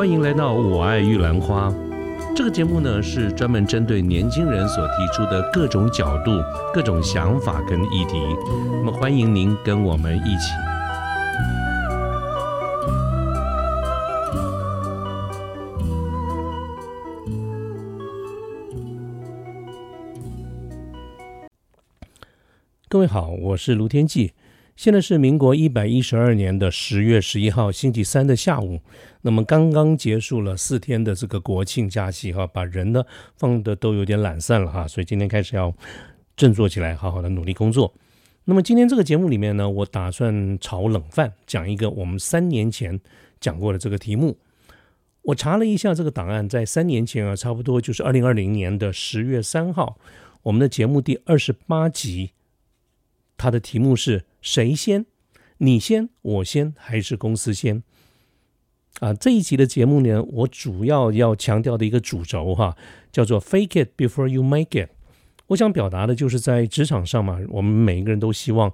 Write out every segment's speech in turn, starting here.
欢迎来到《我爱玉兰花》这个节目呢，是专门针对年轻人所提出的各种角度、各种想法跟议题。那么，欢迎您跟我们一起。各位好，我是卢天记。现在是民国一百一十二年的十月十一号星期三的下午。那么刚刚结束了四天的这个国庆假期哈，把人呢放的都有点懒散了哈，所以今天开始要振作起来，好好的努力工作。那么今天这个节目里面呢，我打算炒冷饭，讲一个我们三年前讲过的这个题目。我查了一下这个档案，在三年前啊，差不多就是二零二零年的十月三号，我们的节目第二十八集。它的题目是谁先？你先，我先，还是公司先？啊，这一集的节目呢，我主要要强调的一个主轴哈，叫做 “fake it before you make it”。我想表达的就是在职场上嘛，我们每一个人都希望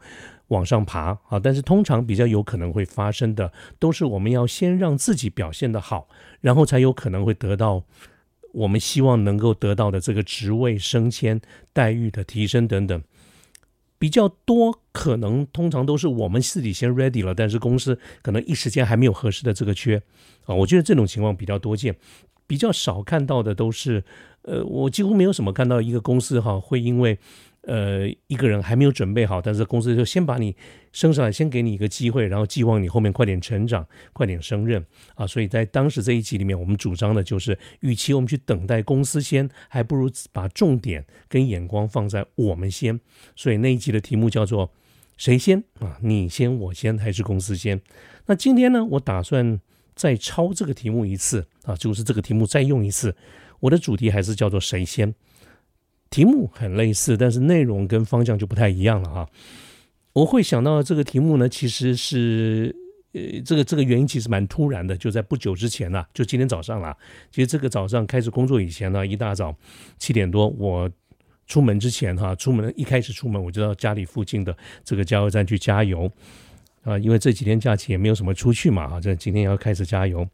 往上爬啊，但是通常比较有可能会发生的，都是我们要先让自己表现的好，然后才有可能会得到我们希望能够得到的这个职位升迁、待遇的提升等等。比较多可能通常都是我们自己先 ready 了，但是公司可能一时间还没有合适的这个缺啊，我觉得这种情况比较多见，比较少看到的都是，呃，我几乎没有什么看到一个公司哈会因为。呃，一个人还没有准备好，但是公司就先把你升上来，先给你一个机会，然后寄望你后面快点成长，快点升任啊。所以在当时这一集里面，我们主张的就是，与其我们去等待公司先，还不如把重点跟眼光放在我们先。所以那一集的题目叫做“谁先啊？你先，我先，还是公司先？”那今天呢，我打算再抄这个题目一次啊，就是这个题目再用一次。我的主题还是叫做“谁先”。题目很类似，但是内容跟方向就不太一样了哈。我会想到这个题目呢，其实是呃，这个这个原因其实蛮突然的，就在不久之前呢，就今天早上啦。其实这个早上开始工作以前呢，一大早七点多，我出门之前哈，出门一开始出门我就到家里附近的这个加油站去加油啊，因为这几天假期也没有什么出去嘛哈，这今天要开始加油。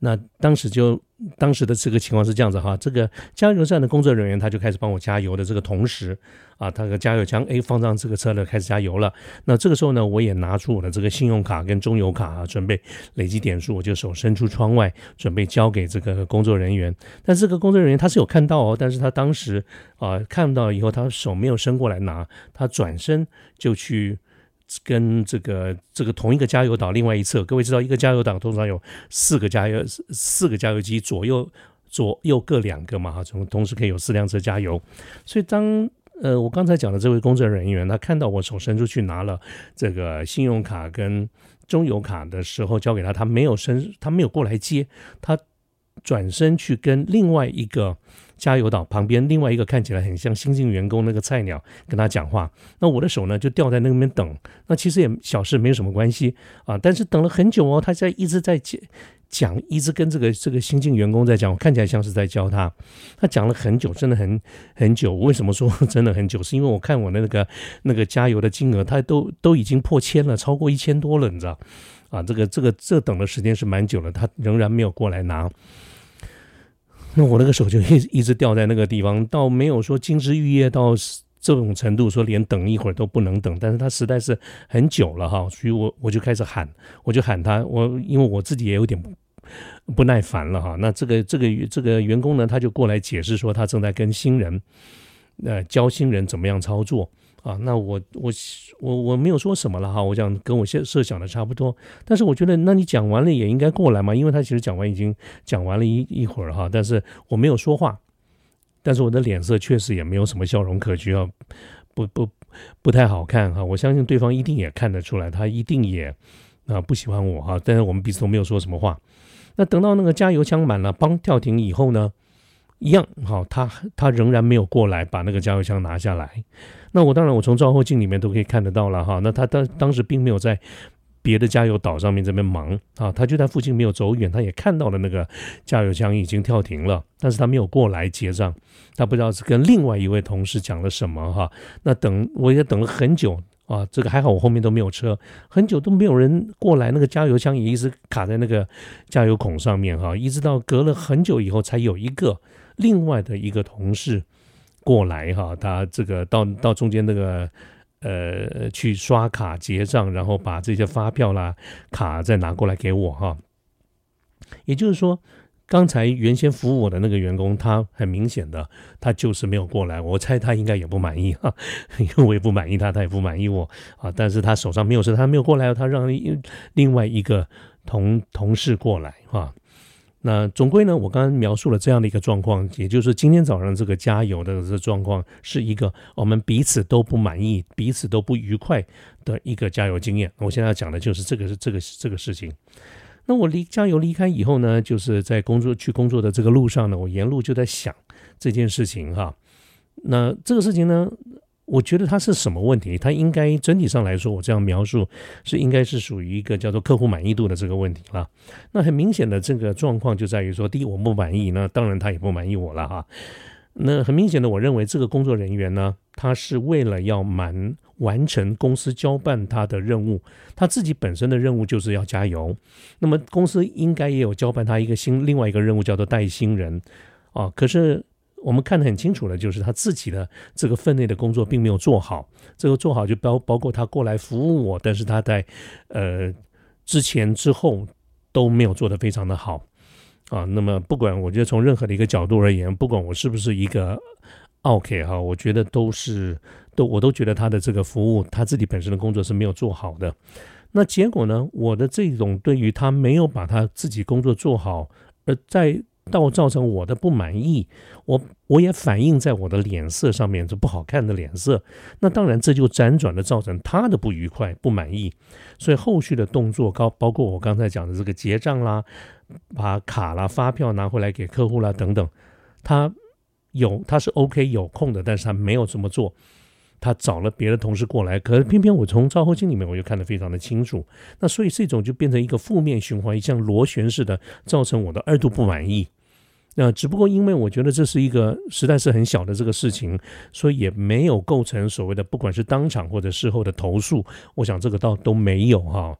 那当时就当时的这个情况是这样子哈，这个加油站的工作人员他就开始帮我加油的这个同时啊，他的加油枪哎放上这个车呢开始加油了。那这个时候呢，我也拿出我的这个信用卡跟中油卡啊，准备累积点数，我就手伸出窗外准备交给这个工作人员。但这个工作人员他是有看到哦，但是他当时啊看到以后，他手没有伸过来拿，他转身就去。跟这个这个同一个加油岛另外一侧，各位知道一个加油岛通常有四个加油四个加油机，左右左右各两个嘛哈，从同时可以有四辆车加油。所以当呃我刚才讲的这位工作人员，他看到我手伸出去拿了这个信用卡跟中油卡的时候，交给他，他没有伸，他没有过来接，他转身去跟另外一个。加油岛旁边另外一个看起来很像新进员工那个菜鸟跟他讲话，那我的手呢就吊在那边等，那其实也小事没有什么关系啊，但是等了很久哦，他在一直在讲讲，一直跟这个这个新进员工在讲，我看起来像是在教他，他讲了很久，真的很很久。为什么说真的很久？是因为我看我的那个那个加油的金额，他都都已经破千了，超过一千多了，你知道啊？这个这个这等的时间是蛮久了，他仍然没有过来拿。那我那个手就一一直掉在那个地方，倒没有说金枝玉叶到这种程度，说连等一会儿都不能等。但是他实在是很久了哈，所以我我就开始喊，我就喊他，我因为我自己也有点不耐烦了哈。那这个这个这个员工呢，他就过来解释说，他正在跟新人呃教新人怎么样操作。啊，那我我我我没有说什么了哈，我讲跟我现设想的差不多，但是我觉得那你讲完了也应该过来嘛，因为他其实讲完已经讲完了一一会儿哈，但是我没有说话，但是我的脸色确实也没有什么笑容可掬啊，不不不太好看哈，我相信对方一定也看得出来，他一定也啊不喜欢我哈，但是我们彼此都没有说什么话，那等到那个加油枪满了，帮跳停以后呢？一样好，他他仍然没有过来把那个加油枪拿下来。那我当然，我从照后镜里面都可以看得到了哈。那他当当时并没有在别的加油岛上面这边忙啊，他就在附近没有走远，他也看到了那个加油枪已经跳停了，但是他没有过来结账，他不知道是跟另外一位同事讲了什么哈。那等我也等了很久啊，这个还好，我后面都没有车，很久都没有人过来，那个加油枪也一直卡在那个加油孔上面哈，一直到隔了很久以后，才有一个另外的一个同事过来哈，他这个到到中间那个呃去刷卡结账，然后把这些发票啦卡再拿过来给我哈，也就是说。刚才原先服务我的那个员工，他很明显的，他就是没有过来。我猜他应该也不满意哈，因为我也不满意他，他也不满意我啊。但是他手上没有事，他没有过来，他让另外一个同同事过来哈。那总归呢，我刚刚描述了这样的一个状况，也就是今天早上这个加油的这状况，是一个我们彼此都不满意、彼此都不愉快的一个加油经验。我现在要讲的就是这个是这个这个事情。那我离加油离开以后呢，就是在工作去工作的这个路上呢，我沿路就在想这件事情哈。那这个事情呢，我觉得它是什么问题？它应该整体上来说，我这样描述是应该是属于一个叫做客户满意度的这个问题了。那很明显的这个状况就在于说，第一我不满意，那当然他也不满意我了哈。那很明显的，我认为这个工作人员呢，他是为了要满。完成公司交办他的任务，他自己本身的任务就是要加油。那么公司应该也有交办他一个新另外一个任务，叫做带新人啊。可是我们看得很清楚的，就是他自己的这个分内的工作并没有做好。这个做好就包包括他过来服务我，但是他在呃之前之后都没有做得非常的好啊。那么不管我觉得从任何的一个角度而言，不管我是不是一个。OK 哈，我觉得都是都，我都觉得他的这个服务，他自己本身的工作是没有做好的。那结果呢？我的这种对于他没有把他自己工作做好，而在到造成我的不满意，我我也反映在我的脸色上面，这不好看的脸色。那当然，这就辗转的造成他的不愉快、不满意。所以后续的动作，高包括我刚才讲的这个结账啦，把卡啦、发票拿回来给客户啦等等，他。有他是 OK 有空的，但是他没有这么做，他找了别的同事过来，可是偏偏我从照后镜里面我就看得非常的清楚，那所以这种就变成一个负面循环，像螺旋式的造成我的二度不满意。那只不过因为我觉得这是一个实在是很小的这个事情，所以也没有构成所谓的不管是当场或者事后的投诉，我想这个倒都没有哈，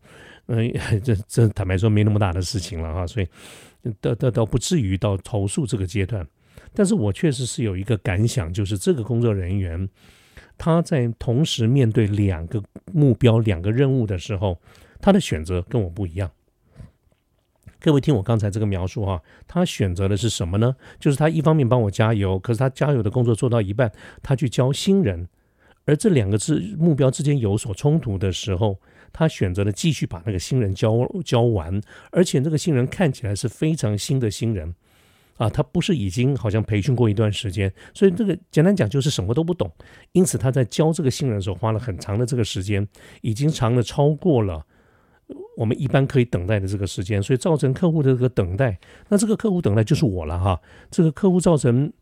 嗯，这这坦白说没那么大的事情了哈，所以倒倒倒不至于到投诉这个阶段。但是我确实是有一个感想，就是这个工作人员他在同时面对两个目标、两个任务的时候，他的选择跟我不一样。各位听我刚才这个描述哈，他选择的是什么呢？就是他一方面帮我加油，可是他加油的工作做到一半，他去教新人，而这两个之目标之间有所冲突的时候，他选择了继续把那个新人教教完，而且这个新人看起来是非常新的新人。啊，他不是已经好像培训过一段时间，所以这个简单讲就是什么都不懂。因此他在教这个新人的时候花了很长的这个时间，已经长的超过了我们一般可以等待的这个时间，所以造成客户的这个等待。那这个客户等待就是我了哈。这个客户造成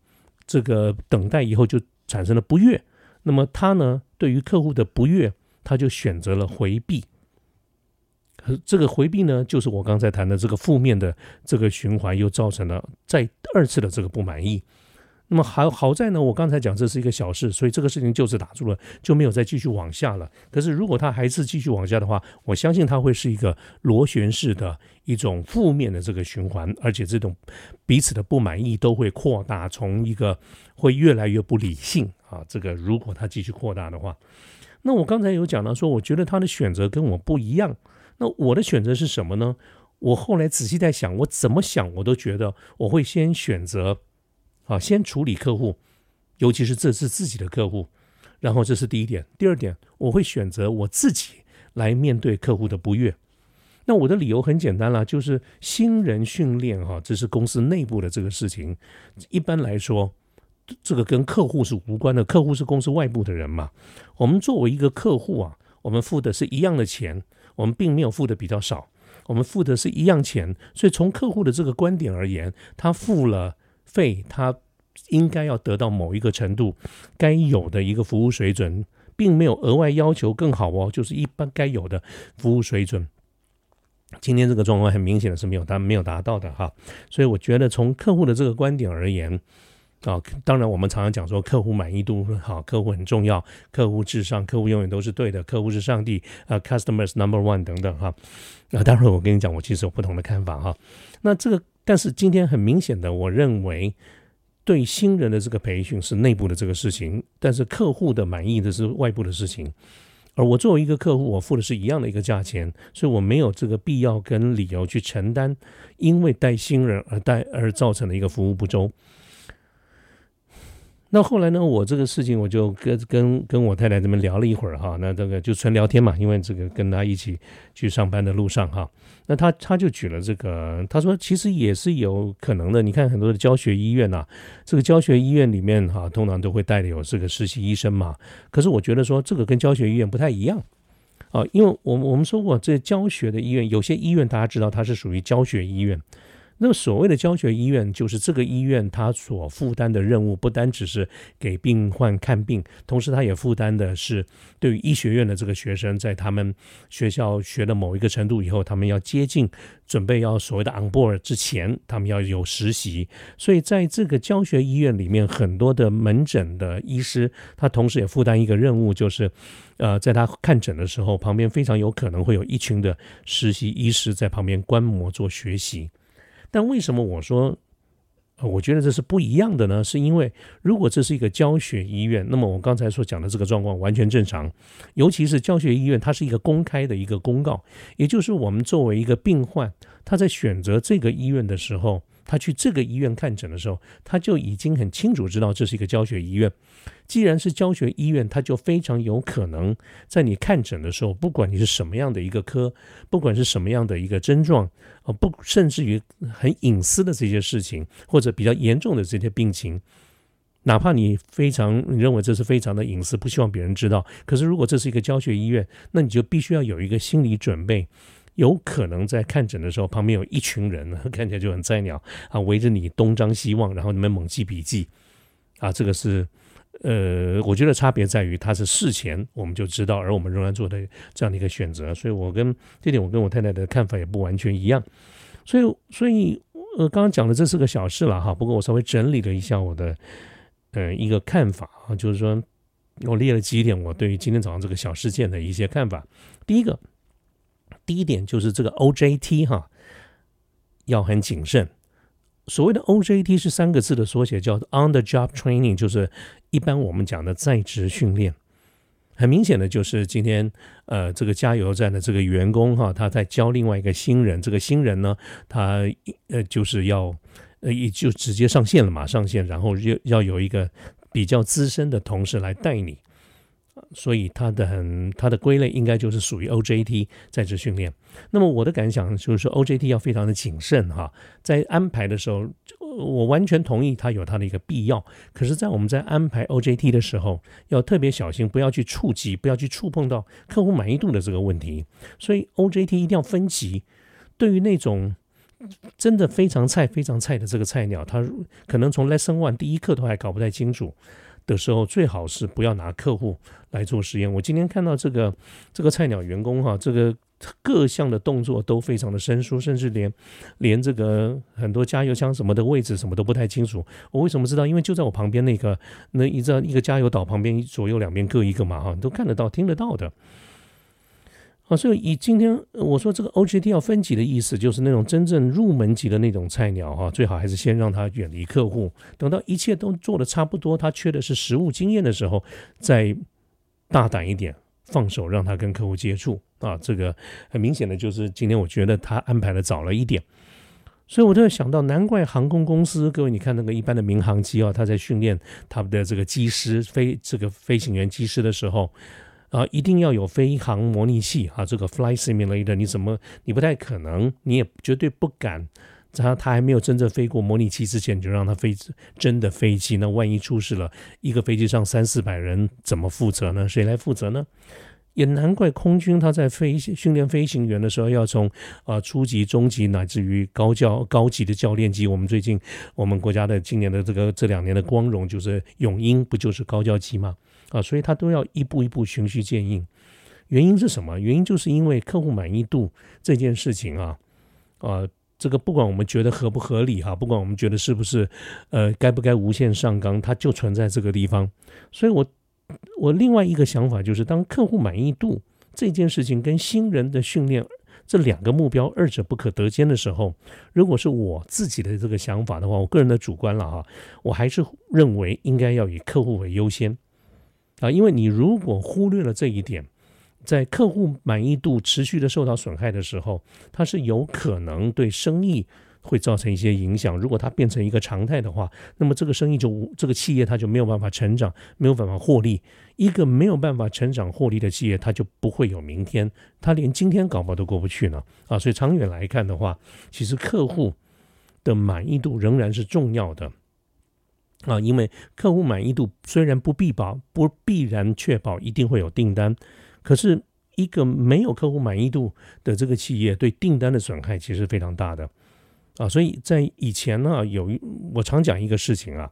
这个等待以后就产生了不悦，那么他呢对于客户的不悦，他就选择了回避。这个回避呢，就是我刚才谈的这个负面的这个循环，又造成了再二次的这个不满意。那么好好在呢，我刚才讲这是一个小事，所以这个事情就此打住了，就没有再继续往下了。可是如果他还是继续往下的话，我相信他会是一个螺旋式的一种负面的这个循环，而且这种彼此的不满意都会扩大，从一个会越来越不理性啊。这个如果他继续扩大的话，那我刚才有讲到说，我觉得他的选择跟我不一样。那我的选择是什么呢？我后来仔细在想，我怎么想我都觉得我会先选择，啊，先处理客户，尤其是这是自己的客户，然后这是第一点。第二点，我会选择我自己来面对客户的不悦。那我的理由很简单啦，就是新人训练哈，这是公司内部的这个事情。一般来说，这个跟客户是无关的，客户是公司外部的人嘛。我们作为一个客户啊，我们付的是一样的钱。我们并没有付的比较少，我们付的是一样钱，所以从客户的这个观点而言，他付了费，他应该要得到某一个程度该有的一个服务水准，并没有额外要求更好哦，就是一般该有的服务水准。今天这个状况很明显的是没有达没有达到的哈，所以我觉得从客户的这个观点而言，啊，当然我们常常讲说客户满意度好，客户很重要，客户至上，客户永远都是对的，客户是上帝啊，customers number one 等等哈。那当然我跟你讲，我其实有不同的看法哈。那这个，但是今天很明显的，我认为对新人的这个培训是内部的这个事情，但是客户的满意的是外部的事情。而我作为一个客户，我付的是一样的一个价钱，所以我没有这个必要跟理由去承担因为带新人而带而造成的一个服务不周。那后来呢？我这个事情我就跟跟跟我太太这么聊了一会儿哈。那这个就纯聊天嘛，因为这个跟他一起去上班的路上哈。那他他就举了这个，他说其实也是有可能的。你看很多的教学医院呐，这个教学医院里面哈，通常都会带有这个实习医生嘛。可是我觉得说这个跟教学医院不太一样啊，因为我们我们说过，这教学的医院有些医院大家知道它是属于教学医院。那么所谓的教学医院，就是这个医院它所负担的任务，不单只是给病患看病，同时它也负担的是对于医学院的这个学生，在他们学校学的某一个程度以后，他们要接近准备要所谓的 on board 之前，他们要有实习。所以在这个教学医院里面，很多的门诊的医师，他同时也负担一个任务，就是呃，在他看诊的时候，旁边非常有可能会有一群的实习医师在旁边观摩做学习。但为什么我说，我觉得这是不一样的呢？是因为如果这是一个教学医院，那么我刚才所讲的这个状况完全正常。尤其是教学医院，它是一个公开的一个公告，也就是我们作为一个病患，他在选择这个医院的时候。他去这个医院看诊的时候，他就已经很清楚知道这是一个教学医院。既然是教学医院，他就非常有可能在你看诊的时候，不管你是什么样的一个科，不管是什么样的一个症状，啊，不，甚至于很隐私的这些事情，或者比较严重的这些病情，哪怕你非常认为这是非常的隐私，不希望别人知道，可是如果这是一个教学医院，那你就必须要有一个心理准备。有可能在看诊的时候，旁边有一群人，看起来就很菜鸟啊，围着你东张西望，然后你们猛记笔记啊。这个是呃，我觉得差别在于，他是事前我们就知道，而我们仍然做的这样的一个选择。所以我跟这点，我跟我太太的看法也不完全一样。所以，所以呃，刚刚讲的这是个小事了哈。不过我稍微整理了一下我的呃一个看法啊，就是说我列了几点我对于今天早上这个小事件的一些看法。第一个。第一点就是这个 OJT 哈，要很谨慎。所谓的 OJT 是三个字的缩写，叫 On the Job Training，就是一般我们讲的在职训练。很明显的就是今天呃，这个加油站的这个员工哈，他在教另外一个新人，这个新人呢，他呃就是要呃也就直接上线了嘛，上线，然后要要有一个比较资深的同事来带你。所以它的很它的归类应该就是属于 OJT 在职训练。那么我的感想就是说 OJT 要非常的谨慎哈，在安排的时候，我完全同意它有它的一个必要。可是，在我们在安排 OJT 的时候，要特别小心，不要去触及，不要去触碰到客户满意度的这个问题。所以 OJT 一定要分级。对于那种真的非常菜、非常菜的这个菜鸟，他可能从 Lesson One 第一课都还搞不太清楚。的时候，最好是不要拿客户来做实验。我今天看到这个这个菜鸟员工哈，这个各项的动作都非常的生疏，甚至连连这个很多加油箱什么的位置什么都不太清楚。我为什么知道？因为就在我旁边那个那一张一个加油岛旁边，左右两边各一个嘛哈，都看得到、听得到的。啊所以以今天我说这个 OJT 要分级的意思，就是那种真正入门级的那种菜鸟哈，最好还是先让他远离客户，等到一切都做的差不多，他缺的是实务经验的时候，再大胆一点放手让他跟客户接触啊。这个很明显的就是今天我觉得他安排的早了一点，所以我就想到，难怪航空公司各位你看那个一般的民航机啊，他在训练他们的这个机师飞这个飞行员机师的时候。啊，一定要有飞行模拟器啊！这个 fly simulator，你怎么你不太可能，你也绝对不敢，他他还没有真正飞过模拟器之前，你就让他飞真的飞机，那万一出事了，一个飞机上三四百人怎么负责呢？谁来负责呢？也难怪空军他在飞训练飞行员的时候，要从啊初级、中级乃至于高教高级的教练机。我们最近我们国家的今年的这个这两年的光荣就是永鹰，不就是高教机吗？啊，所以他都要一步一步循序渐进。原因是什么？原因就是因为客户满意度这件事情啊，啊，这个不管我们觉得合不合理哈，不管我们觉得是不是呃该不该无限上纲，它就存在这个地方。所以我我另外一个想法就是，当客户满意度这件事情跟新人的训练。这两个目标二者不可得兼的时候，如果是我自己的这个想法的话，我个人的主观了哈，我还是认为应该要以客户为优先啊，因为你如果忽略了这一点，在客户满意度持续的受到损害的时候，它是有可能对生意。会造成一些影响。如果它变成一个常态的话，那么这个生意就这个企业它就没有办法成长，没有办法获利。一个没有办法成长获利的企业，它就不会有明天，它连今天搞不好都过不去呢。啊，所以长远来看的话，其实客户的满意度仍然是重要的啊，因为客户满意度虽然不必保，不必然确保一定会有订单，可是一个没有客户满意度的这个企业，对订单的损害其实非常大的。啊，所以在以前呢，有一我常讲一个事情啊。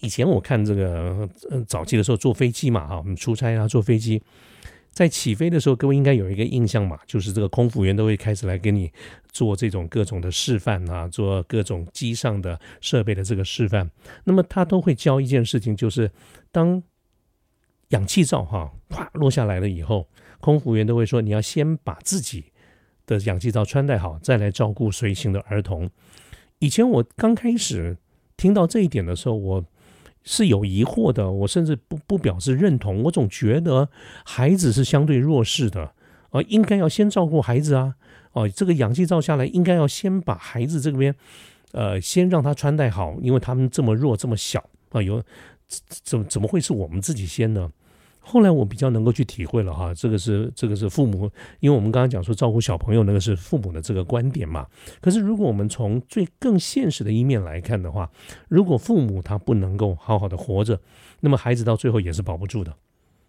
以前我看这个早期的时候坐飞机嘛，啊，我们出差啊，坐飞机，在起飞的时候，各位应该有一个印象嘛，就是这个空服员都会开始来给你做这种各种的示范啊，做各种机上的设备的这个示范。那么他都会教一件事情，就是当氧气罩哈啪落下来了以后，空服员都会说，你要先把自己。的氧气罩穿戴好，再来照顾随行的儿童。以前我刚开始听到这一点的时候，我是有疑惑的，我甚至不不表示认同。我总觉得孩子是相对弱势的，啊，应该要先照顾孩子啊。哦，这个氧气罩下来，应该要先把孩子这边，呃，先让他穿戴好，因为他们这么弱，这么小啊，有怎怎么会是我们自己先呢？后来我比较能够去体会了哈，这个是这个是父母，因为我们刚刚讲说照顾小朋友那个是父母的这个观点嘛。可是如果我们从最更现实的一面来看的话，如果父母他不能够好好的活着，那么孩子到最后也是保不住的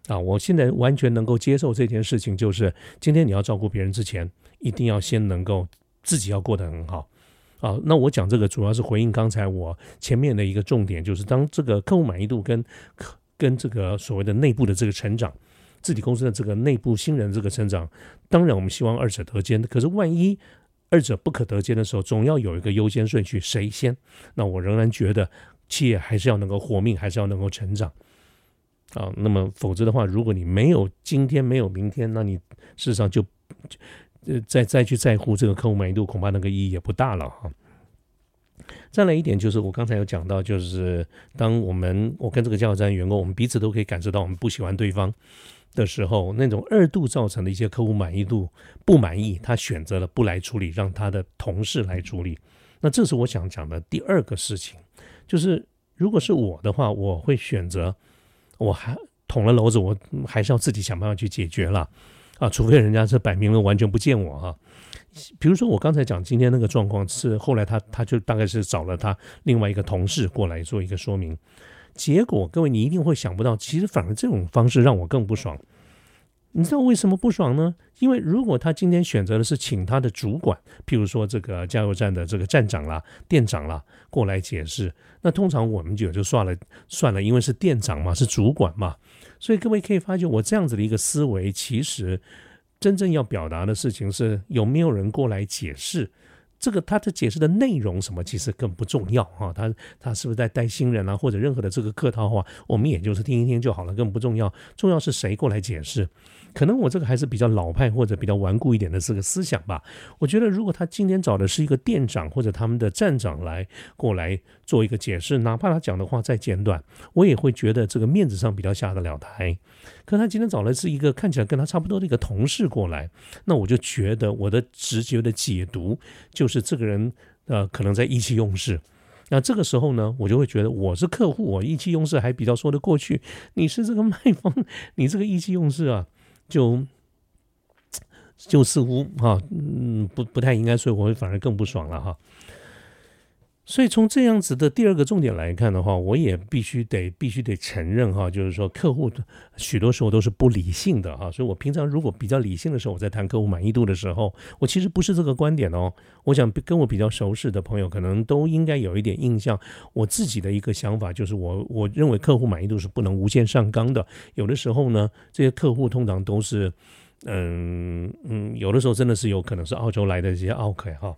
啊。我现在完全能够接受这件事情，就是今天你要照顾别人之前，一定要先能够自己要过得很好啊。那我讲这个主要是回应刚才我前面的一个重点，就是当这个客户满意度跟跟这个所谓的内部的这个成长，自己公司的这个内部新人这个成长，当然我们希望二者得兼。可是万一二者不可得兼的时候，总要有一个优先顺序，谁先？那我仍然觉得企业还是要能够活命，还是要能够成长啊。那么否则的话，如果你没有今天，没有明天，那你事实上就呃再再去在乎这个客户满意度，恐怕那个意义也不大了哈。再来一点就是，我刚才有讲到，就是当我们我跟这个加油站员工，我们彼此都可以感受到我们不喜欢对方的时候，那种二度造成的一些客户满意度不满意，他选择了不来处理，让他的同事来处理。那这是我想讲的第二个事情，就是如果是我的话，我会选择我还捅了篓子，我还是要自己想办法去解决了啊，除非人家是摆明了完全不见我哈。比如说，我刚才讲今天那个状况是后来他他就大概是找了他另外一个同事过来做一个说明，结果各位你一定会想不到，其实反而这种方式让我更不爽。你知道为什么不爽呢？因为如果他今天选择的是请他的主管，譬如说这个加油站的这个站长啦、店长啦过来解释，那通常我们就就算了算了，因为是店长嘛，是主管嘛，所以各位可以发觉我这样子的一个思维，其实。真正要表达的事情是有没有人过来解释这个他的解释的内容什么，其实更不重要哈。他他是不是在带新人啊，或者任何的这个客套话，我们也就是听一听就好了，更不重要。重要是谁过来解释。可能我这个还是比较老派或者比较顽固一点的这个思想吧。我觉得如果他今天找的是一个店长或者他们的站长来过来做一个解释，哪怕他讲的话再简短，我也会觉得这个面子上比较下得了台。可他今天找的是一个看起来跟他差不多的一个同事过来，那我就觉得我的直觉的解读就是这个人呃可能在意气用事。那这个时候呢，我就会觉得我是客户，我意气用事还比较说得过去。你是这个卖方，你这个意气用事啊。就就似乎哈，嗯，不不太应该，所以我会反而更不爽了哈。所以从这样子的第二个重点来看的话，我也必须得必须得承认哈，就是说客户许多时候都是不理性的哈。所以我平常如果比较理性的时候，我在谈客户满意度的时候，我其实不是这个观点哦。我想跟我比较熟识的朋友，可能都应该有一点印象。我自己的一个想法就是，我我认为客户满意度是不能无限上纲的。有的时候呢，这些客户通常都是。嗯嗯，有的时候真的是有可能是澳洲来的这些奥客哈，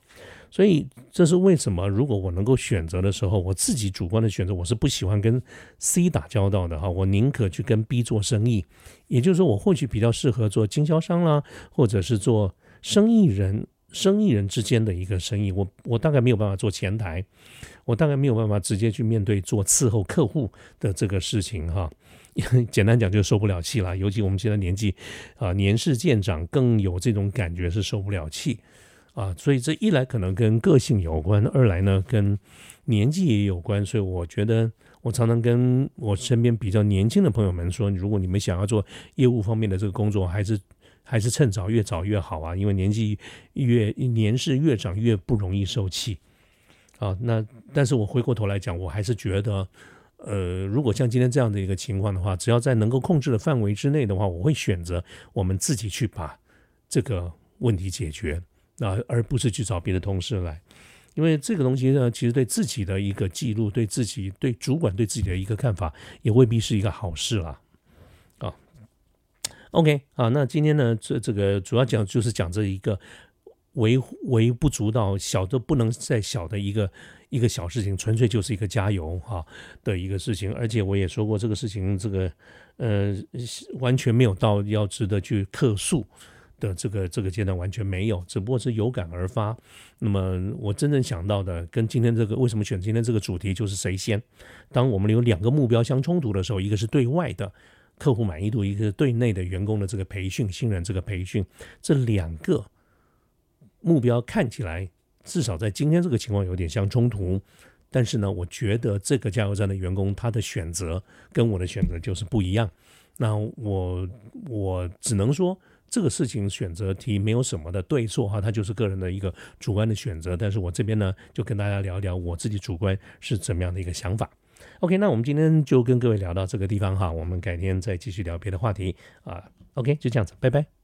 所以这是为什么？如果我能够选择的时候，我自己主观的选择，我是不喜欢跟 C 打交道的哈，我宁可去跟 B 做生意。也就是说，我或许比较适合做经销商啦，或者是做生意人、生意人之间的一个生意。我我大概没有办法做前台，我大概没有办法直接去面对做伺候客户的这个事情哈。简单讲就受不了气了，尤其我们现在年纪啊年事渐长，更有这种感觉是受不了气啊。所以这一来可能跟个性有关，二来呢跟年纪也有关。所以我觉得我常常跟我身边比较年轻的朋友们说，如果你们想要做业务方面的这个工作，还是还是趁早越早越好啊，因为年纪越年事越长越不容易受气啊。那但是我回过头来讲，我还是觉得。呃，如果像今天这样的一个情况的话，只要在能够控制的范围之内的话，我会选择我们自己去把这个问题解决啊，而不是去找别的同事来，因为这个东西呢，其实对自己的一个记录，对自己对主管对自己的一个看法，也未必是一个好事啦。啊，OK 啊，那今天呢，这这个主要讲就是讲这一个微微不足道、小的不能再小的一个。一个小事情，纯粹就是一个加油哈的一个事情，而且我也说过，这个事情这个呃完全没有到要值得去客诉的这个这个阶段，完全没有，只不过是有感而发。那么我真正想到的，跟今天这个为什么选今天这个主题，就是谁先？当我们有两个目标相冲突的时候，一个是对外的客户满意度，一个是对内的员工的这个培训、新人这个培训，这两个目标看起来。至少在今天这个情况有点相冲突，但是呢，我觉得这个加油站的员工他的选择跟我的选择就是不一样。那我我只能说这个事情选择题没有什么的对错哈，它就是个人的一个主观的选择。但是我这边呢，就跟大家聊一聊我自己主观是怎么样的一个想法。OK，那我们今天就跟各位聊到这个地方哈，我们改天再继续聊别的话题啊。OK，就这样子，拜拜。